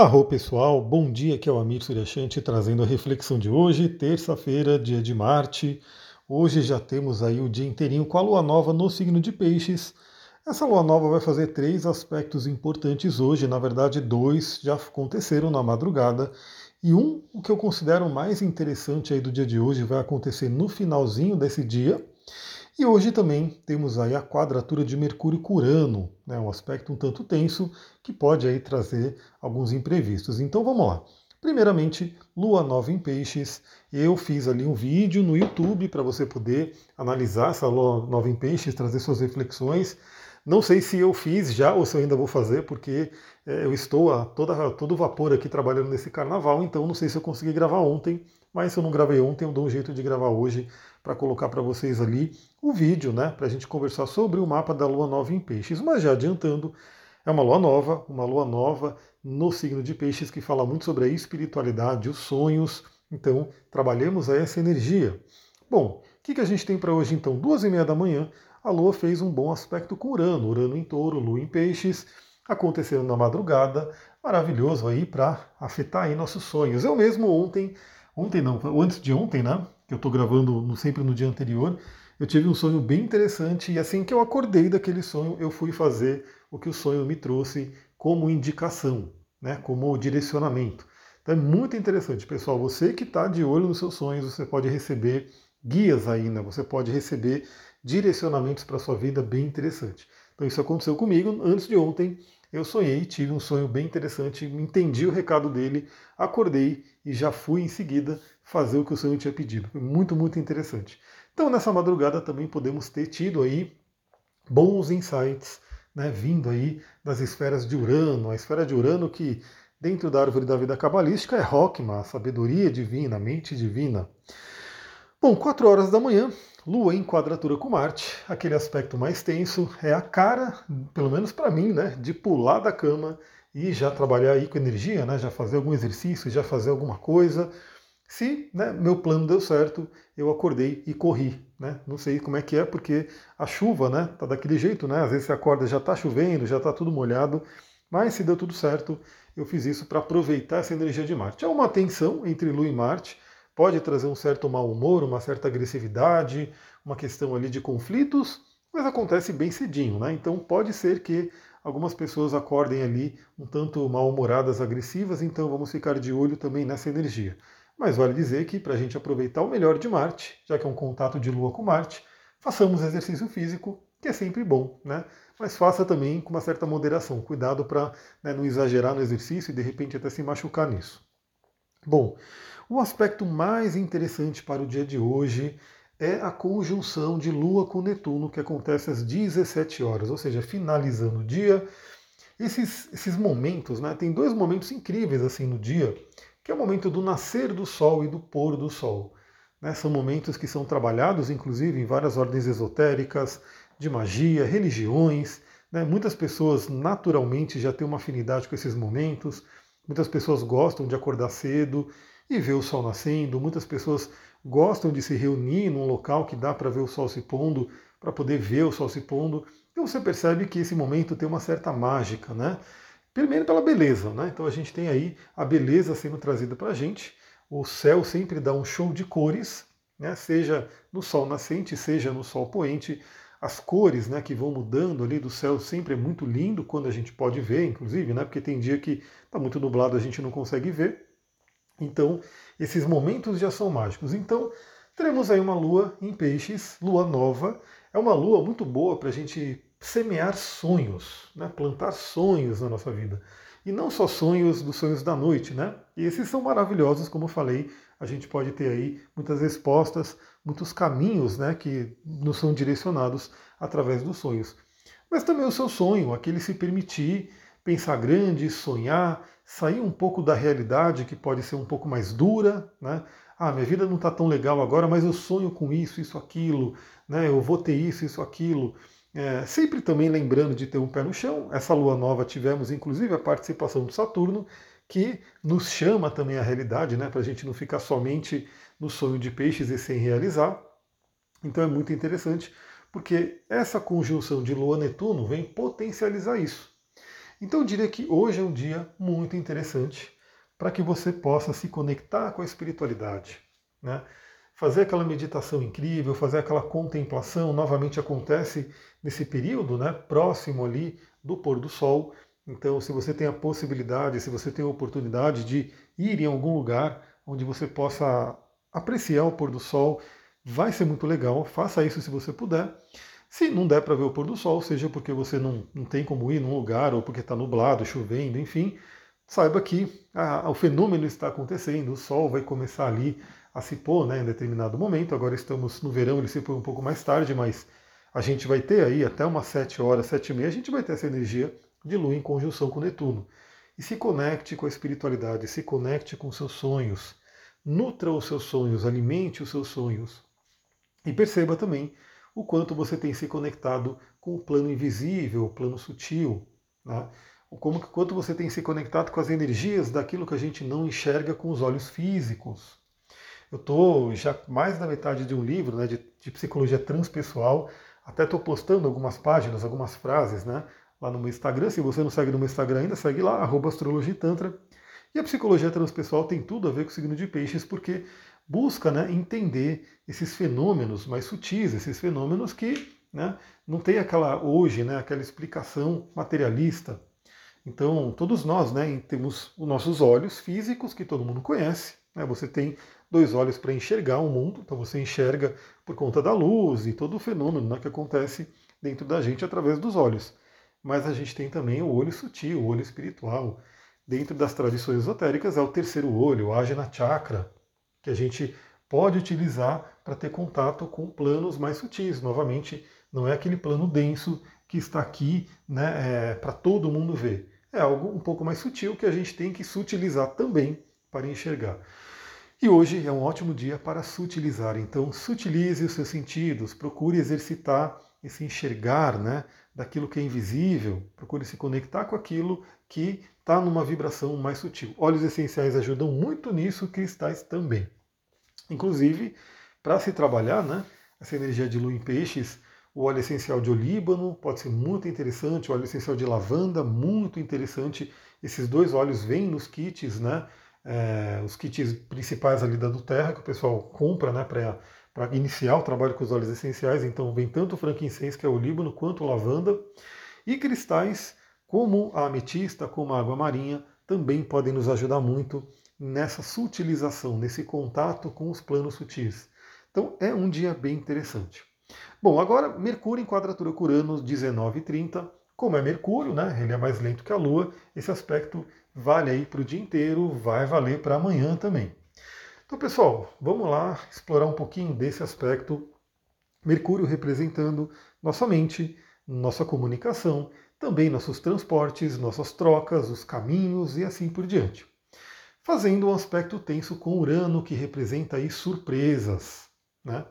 Arro pessoal, bom dia, aqui é o Amir Suryashanti trazendo a reflexão de hoje, terça-feira, dia de Marte. Hoje já temos aí o dia inteirinho com a lua nova no signo de Peixes. Essa lua nova vai fazer três aspectos importantes hoje, na verdade dois já aconteceram na madrugada. E um, o que eu considero mais interessante aí do dia de hoje, vai acontecer no finalzinho desse dia, e hoje também temos aí a quadratura de Mercúrio com Urano, né, um aspecto um tanto tenso que pode aí trazer alguns imprevistos. Então vamos lá. Primeiramente, Lua Nova em Peixes. Eu fiz ali um vídeo no YouTube para você poder analisar essa Lua Nova em Peixes, trazer suas reflexões. Não sei se eu fiz já ou se eu ainda vou fazer, porque é, eu estou a toda, todo vapor aqui trabalhando nesse carnaval, então não sei se eu consegui gravar ontem, mas se eu não gravei ontem, eu dou um jeito de gravar hoje para colocar para vocês ali o vídeo, né, para a gente conversar sobre o mapa da Lua Nova em Peixes. Mas já adiantando, é uma lua nova, uma lua nova no signo de Peixes que fala muito sobre a espiritualidade, os sonhos. Então, trabalhemos essa energia. Bom, o que, que a gente tem para hoje então? Duas e meia da manhã, a Lua fez um bom aspecto com Urano, Urano em Touro, Lua em Peixes, acontecendo na madrugada, maravilhoso aí para afetar aí nossos sonhos. Eu mesmo ontem, ontem não, antes de ontem, né? que eu estou gravando sempre no dia anterior, eu tive um sonho bem interessante e assim que eu acordei daquele sonho, eu fui fazer o que o sonho me trouxe como indicação, né, como direcionamento. Então é muito interessante, pessoal. Você que está de olho nos seus sonhos, você pode receber guias ainda, você pode receber direcionamentos para sua vida bem interessante. Então isso aconteceu comigo antes de ontem. Eu sonhei, tive um sonho bem interessante, entendi o recado dele, acordei e já fui em seguida fazer o que o sonho tinha pedido. Foi muito, muito interessante. Então, nessa madrugada também podemos ter tido aí bons insights, né, vindo aí das esferas de Urano, a esfera de Urano que dentro da árvore da vida cabalística é Rockma, a sabedoria divina, a mente divina. Bom, 4 horas da manhã, Lua em quadratura com Marte, aquele aspecto mais tenso, é a cara, pelo menos para mim, né, de pular da cama e já trabalhar aí com energia, né, já fazer algum exercício, já fazer alguma coisa, se né, meu plano deu certo, eu acordei e corri. Né? Não sei como é que é, porque a chuva né, tá daquele jeito, né? Às vezes você acorda já está chovendo, já está tudo molhado, mas se deu tudo certo, eu fiz isso para aproveitar essa energia de Marte. É uma tensão entre Lua e Marte, pode trazer um certo mau humor, uma certa agressividade, uma questão ali de conflitos, mas acontece bem cedinho, né? Então pode ser que algumas pessoas acordem ali um tanto mal-humoradas, agressivas, então vamos ficar de olho também nessa energia. Mas vale dizer que para a gente aproveitar o melhor de Marte, já que é um contato de Lua com Marte, façamos exercício físico, que é sempre bom, né? Mas faça também com uma certa moderação. Cuidado para né, não exagerar no exercício e de repente até se machucar nisso. Bom, o aspecto mais interessante para o dia de hoje é a conjunção de Lua com Netuno, que acontece às 17 horas, ou seja, finalizando o dia. Esses, esses momentos, né? Tem dois momentos incríveis assim no dia que é o momento do nascer do Sol e do pôr do Sol. Né? São momentos que são trabalhados, inclusive, em várias ordens esotéricas, de magia, religiões. Né? Muitas pessoas naturalmente já têm uma afinidade com esses momentos. Muitas pessoas gostam de acordar cedo e ver o sol nascendo. Muitas pessoas gostam de se reunir num local que dá para ver o sol se pondo, para poder ver o sol se pondo. E você percebe que esse momento tem uma certa mágica, né? Primeiro pela beleza, né? Então a gente tem aí a beleza sendo trazida para a gente. O céu sempre dá um show de cores, né? seja no sol nascente, seja no sol poente. As cores né, que vão mudando ali do céu sempre é muito lindo quando a gente pode ver, inclusive, né? Porque tem dia que está muito nublado a gente não consegue ver. Então, esses momentos já são mágicos. Então, teremos aí uma lua em peixes, lua nova. É uma lua muito boa para a gente semear sonhos, né? plantar sonhos na nossa vida. E não só sonhos dos sonhos da noite, né? E esses são maravilhosos, como eu falei, a gente pode ter aí muitas respostas, muitos caminhos né, que nos são direcionados através dos sonhos. Mas também o seu sonho, aquele se permitir pensar grande, sonhar, sair um pouco da realidade que pode ser um pouco mais dura, né? Ah, minha vida não está tão legal agora, mas eu sonho com isso, isso, aquilo, né? Eu vou ter isso, isso, aquilo. É, sempre também lembrando de ter um pé no chão. Essa lua nova tivemos inclusive a participação do Saturno, que nos chama também à realidade, né, para a gente não ficar somente no sonho de peixes e sem realizar. Então é muito interessante, porque essa conjunção de Lua-Netuno vem potencializar isso. Então eu diria que hoje é um dia muito interessante para que você possa se conectar com a espiritualidade. Né? Fazer aquela meditação incrível, fazer aquela contemplação, novamente acontece nesse período né, próximo ali do pôr do sol. Então, se você tem a possibilidade, se você tem a oportunidade de ir em algum lugar onde você possa apreciar o pôr do sol, vai ser muito legal. Faça isso se você puder. Se não der para ver o pôr do sol, seja porque você não, não tem como ir num lugar ou porque está nublado, chovendo, enfim, saiba que a, o fenômeno está acontecendo, o sol vai começar ali a se pôr né, em determinado momento. Agora estamos no verão, ele se põe um pouco mais tarde, mas a gente vai ter aí até umas 7 horas, 7 e meia, a gente vai ter essa energia de Lua em conjunção com Netuno. E se conecte com a espiritualidade, se conecte com seus sonhos, nutra os seus sonhos, alimente os seus sonhos. E perceba também o quanto você tem se conectado com o plano invisível, o plano sutil. Né? Como, quanto você tem se conectado com as energias daquilo que a gente não enxerga com os olhos físicos. Eu estou já mais da metade de um livro né, de, de psicologia transpessoal, até estou postando algumas páginas, algumas frases né, lá no meu Instagram. Se você não segue no meu Instagram ainda, segue lá, astrologitantra. E a psicologia transpessoal tem tudo a ver com o signo de peixes, porque busca né, entender esses fenômenos mais sutis, esses fenômenos que né, não tem aquela hoje, né, aquela explicação materialista. Então, todos nós né, temos os nossos olhos físicos, que todo mundo conhece. Né, você tem dois olhos para enxergar o mundo, então você enxerga por conta da luz e todo o fenômeno né, que acontece dentro da gente através dos olhos. Mas a gente tem também o olho sutil, o olho espiritual. Dentro das tradições esotéricas é o terceiro olho, o Ajna Chakra, que a gente pode utilizar para ter contato com planos mais sutis. Novamente, não é aquele plano denso que está aqui né, é, para todo mundo ver. É algo um pouco mais sutil que a gente tem que sutilizar também para enxergar. E hoje é um ótimo dia para sutilizar. Então, sutilize os seus sentidos, procure exercitar esse enxergar né, daquilo que é invisível, procure se conectar com aquilo que está numa vibração mais sutil. Óleos essenciais ajudam muito nisso, cristais também. Inclusive, para se trabalhar né, essa energia de lua em peixes, o óleo essencial de olíbano pode ser muito interessante, o óleo essencial de lavanda, muito interessante. Esses dois óleos vêm nos kits, né? É, os kits principais ali da Terra, que o pessoal compra né, para iniciar o trabalho com os óleos essenciais. Então vem tanto o frankincense, que é o olíbano, quanto o lavanda. E cristais como a ametista, como a água marinha, também podem nos ajudar muito nessa sutilização, nesse contato com os planos sutis. Então é um dia bem interessante. Bom, agora Mercúrio em quadratura com Urano, 19h30. Como é Mercúrio, né? Ele é mais lento que a Lua, esse aspecto vale aí para o dia inteiro, vai valer para amanhã também. Então, pessoal, vamos lá explorar um pouquinho desse aspecto. Mercúrio representando nossa mente, nossa comunicação, também nossos transportes, nossas trocas, os caminhos e assim por diante fazendo um aspecto tenso com Urano, que representa aí surpresas. Né?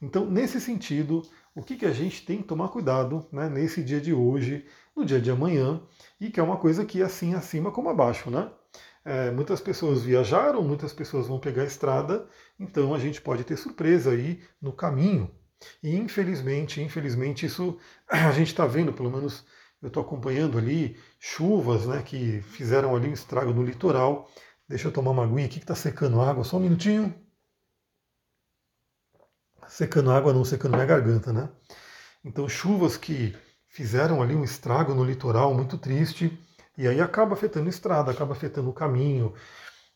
Então, nesse sentido, o que, que a gente tem que tomar cuidado né, nesse dia de hoje, no dia de amanhã, e que é uma coisa que é assim acima como abaixo, né? É, muitas pessoas viajaram, muitas pessoas vão pegar a estrada, então a gente pode ter surpresa aí no caminho. E infelizmente, infelizmente, isso a gente está vendo, pelo menos eu estou acompanhando ali, chuvas né, que fizeram ali um estrago no litoral. Deixa eu tomar uma aguinha aqui que está secando água, só um minutinho. Secando água não, secando minha garganta, né? Então chuvas que fizeram ali um estrago no litoral muito triste, e aí acaba afetando a estrada, acaba afetando o caminho.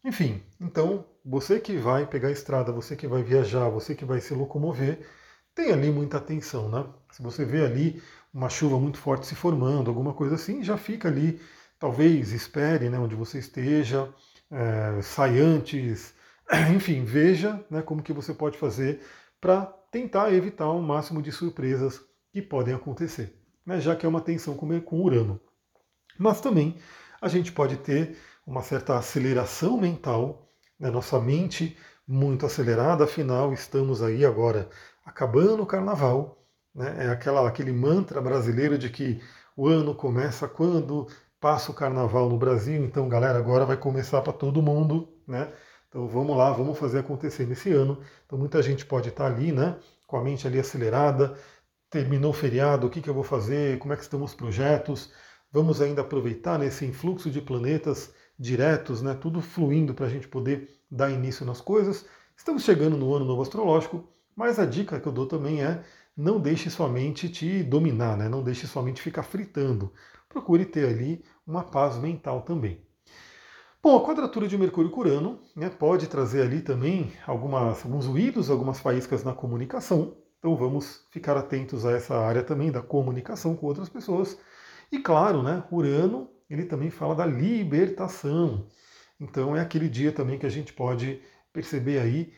Enfim, então você que vai pegar a estrada, você que vai viajar, você que vai se locomover, tem ali muita atenção, né? Se você vê ali uma chuva muito forte se formando, alguma coisa assim, já fica ali, talvez espere né, onde você esteja, é, sai antes, enfim, veja né, como que você pode fazer para tentar evitar o máximo de surpresas que podem acontecer, né, já que é uma tensão com, com Urano. Mas também a gente pode ter uma certa aceleração mental, né, nossa mente muito acelerada, afinal estamos aí agora acabando o carnaval, né, é aquela, aquele mantra brasileiro de que o ano começa quando passa o carnaval no Brasil, então galera, agora vai começar para todo mundo, né? Então vamos lá, vamos fazer acontecer nesse ano. Então muita gente pode estar ali, né? Com a mente ali acelerada, terminou o feriado, o que, que eu vou fazer, como é que estão os projetos. Vamos ainda aproveitar nesse influxo de planetas diretos, né, tudo fluindo para a gente poder dar início nas coisas. Estamos chegando no ano novo astrológico, mas a dica que eu dou também é não deixe sua mente te dominar, né? não deixe sua mente ficar fritando. Procure ter ali uma paz mental também. Bom, a quadratura de Mercúrio e Urano né, pode trazer ali também algumas, alguns ruídos, algumas faíscas na comunicação. Então vamos ficar atentos a essa área também da comunicação com outras pessoas. E claro, né, Urano ele também fala da libertação. Então é aquele dia também que a gente pode perceber aí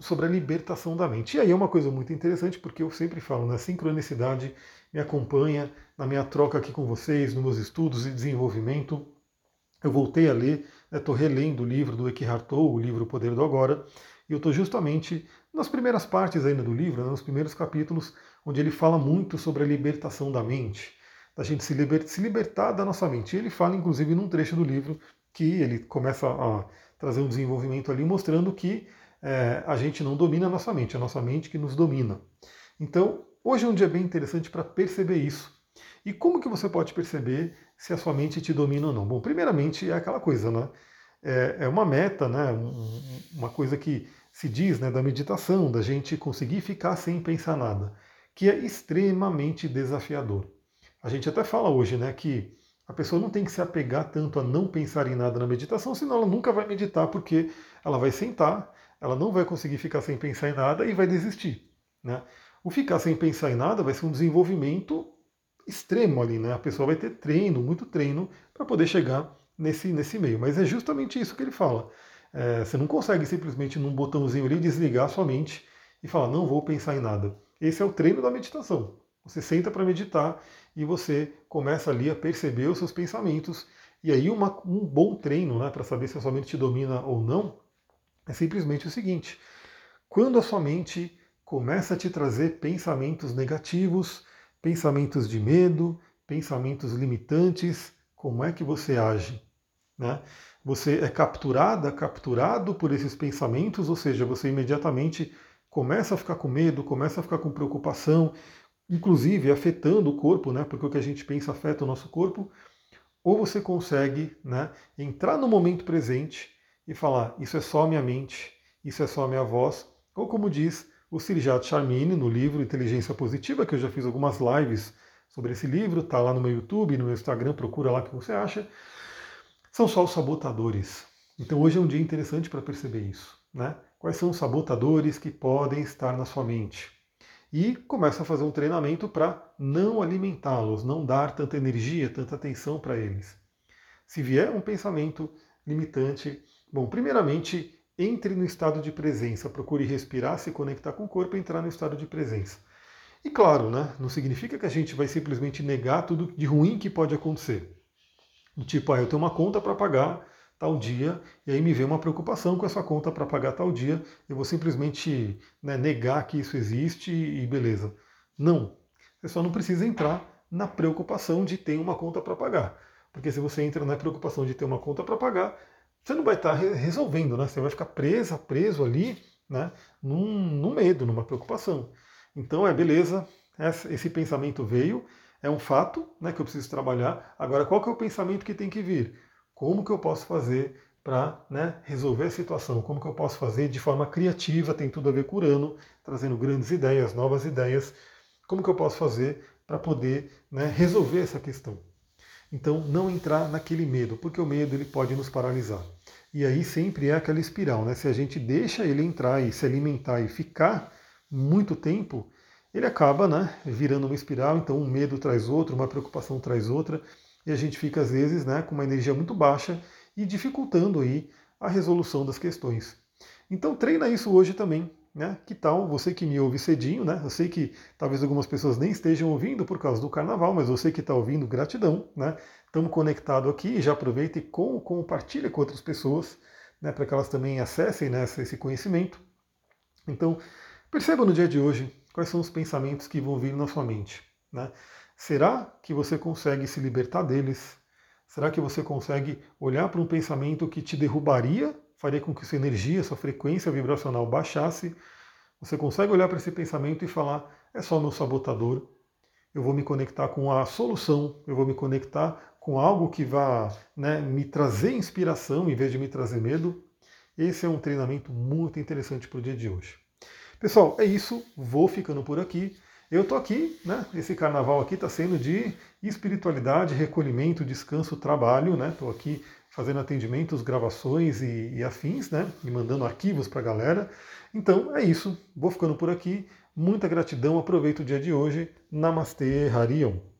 sobre a libertação da mente. E aí é uma coisa muito interessante, porque eu sempre falo, né, sincronicidade me acompanha na minha troca aqui com vocês, nos meus estudos e desenvolvimento. Eu voltei a ler, estou né, relendo o livro do Eckhart Tolle, o livro O Poder do Agora, e eu estou justamente nas primeiras partes ainda do livro, né, nos primeiros capítulos, onde ele fala muito sobre a libertação da mente, da gente se, liber, se libertar da nossa mente. E ele fala, inclusive, num trecho do livro, que ele começa a trazer um desenvolvimento ali, mostrando que é, a gente não domina a nossa mente, é a nossa mente que nos domina. Então, hoje é um dia bem interessante para perceber isso. E como que você pode perceber se a sua mente te domina ou não? Bom, primeiramente é aquela coisa, né? É, é uma meta, né? Uma coisa que se diz né, da meditação, da gente conseguir ficar sem pensar nada, que é extremamente desafiador. A gente até fala hoje, né, que a pessoa não tem que se apegar tanto a não pensar em nada na meditação, senão ela nunca vai meditar, porque ela vai sentar, ela não vai conseguir ficar sem pensar em nada e vai desistir. Né? O ficar sem pensar em nada vai ser um desenvolvimento extremo ali, né? A pessoa vai ter treino, muito treino, para poder chegar nesse, nesse meio. Mas é justamente isso que ele fala. É, você não consegue simplesmente num botãozinho ali desligar a sua mente e falar, não vou pensar em nada. Esse é o treino da meditação. Você senta para meditar e você começa ali a perceber os seus pensamentos. E aí uma, um bom treino né, para saber se a sua mente te domina ou não é simplesmente o seguinte: quando a sua mente começa a te trazer pensamentos negativos, pensamentos de medo, pensamentos limitantes, como é que você age? Né? Você é capturada, capturado por esses pensamentos, ou seja, você imediatamente começa a ficar com medo, começa a ficar com preocupação, inclusive afetando o corpo, né? porque o que a gente pensa afeta o nosso corpo, ou você consegue né, entrar no momento presente e falar: Isso é só minha mente, isso é só minha voz, ou como diz o Sirijat Charmini no livro Inteligência Positiva, que eu já fiz algumas lives sobre esse livro, está lá no meu YouTube, no meu Instagram, procura lá o que você acha. São só os sabotadores. Então hoje é um dia interessante para perceber isso. Né? Quais são os sabotadores que podem estar na sua mente? E começa a fazer um treinamento para não alimentá-los, não dar tanta energia, tanta atenção para eles. Se vier um pensamento limitante, Bom, primeiramente, entre no estado de presença, procure respirar, se conectar com o corpo e entrar no estado de presença. E claro, né, não significa que a gente vai simplesmente negar tudo de ruim que pode acontecer. Tipo, ah, eu tenho uma conta para pagar tal dia, e aí me vem uma preocupação com essa conta para pagar tal dia, eu vou simplesmente né, negar que isso existe e beleza. Não. Você só não precisa entrar na preocupação de ter uma conta para pagar. Porque se você entra na preocupação de ter uma conta para pagar, você não vai estar resolvendo, né? Você vai ficar presa, preso ali, né? Num, num medo, numa preocupação. Então é beleza, esse pensamento veio, é um fato né, que eu preciso trabalhar. Agora, qual que é o pensamento que tem que vir? Como que eu posso fazer para né, resolver a situação? Como que eu posso fazer de forma criativa? Tem tudo a ver com Urano, trazendo grandes ideias, novas ideias. Como que eu posso fazer para poder né, resolver essa questão? Então, não entrar naquele medo, porque o medo ele pode nos paralisar. E aí sempre é aquela espiral, né? Se a gente deixa ele entrar e se alimentar e ficar muito tempo, ele acaba né, virando uma espiral, então um medo traz outro, uma preocupação traz outra, e a gente fica às vezes né, com uma energia muito baixa e dificultando aí a resolução das questões. Então treina isso hoje também, né? Que tal você que me ouve cedinho, né? Eu sei que talvez algumas pessoas nem estejam ouvindo por causa do carnaval, mas você que está ouvindo, gratidão, né? Estamos conectados aqui, já aproveita e com, compartilha com outras pessoas, né? Para que elas também acessem né, esse conhecimento. Então, perceba no dia de hoje quais são os pensamentos que vão vir na sua mente, né? Será que você consegue se libertar deles? Será que você consegue olhar para um pensamento que te derrubaria faria com que sua energia, sua frequência vibracional baixasse, você consegue olhar para esse pensamento e falar: é só meu sabotador. eu vou me conectar com a solução, eu vou me conectar com algo que vá né, me trazer inspiração em vez de me trazer medo. Esse é um treinamento muito interessante para o dia de hoje. Pessoal, é isso. Vou ficando por aqui. Eu estou aqui, né? Esse carnaval aqui está sendo de espiritualidade, recolhimento, descanso, trabalho, né? Estou aqui fazendo atendimentos, gravações e, e afins, né? E mandando arquivos para a galera. Então é isso. Vou ficando por aqui. Muita gratidão. Aproveito o dia de hoje. Namastê, Harion.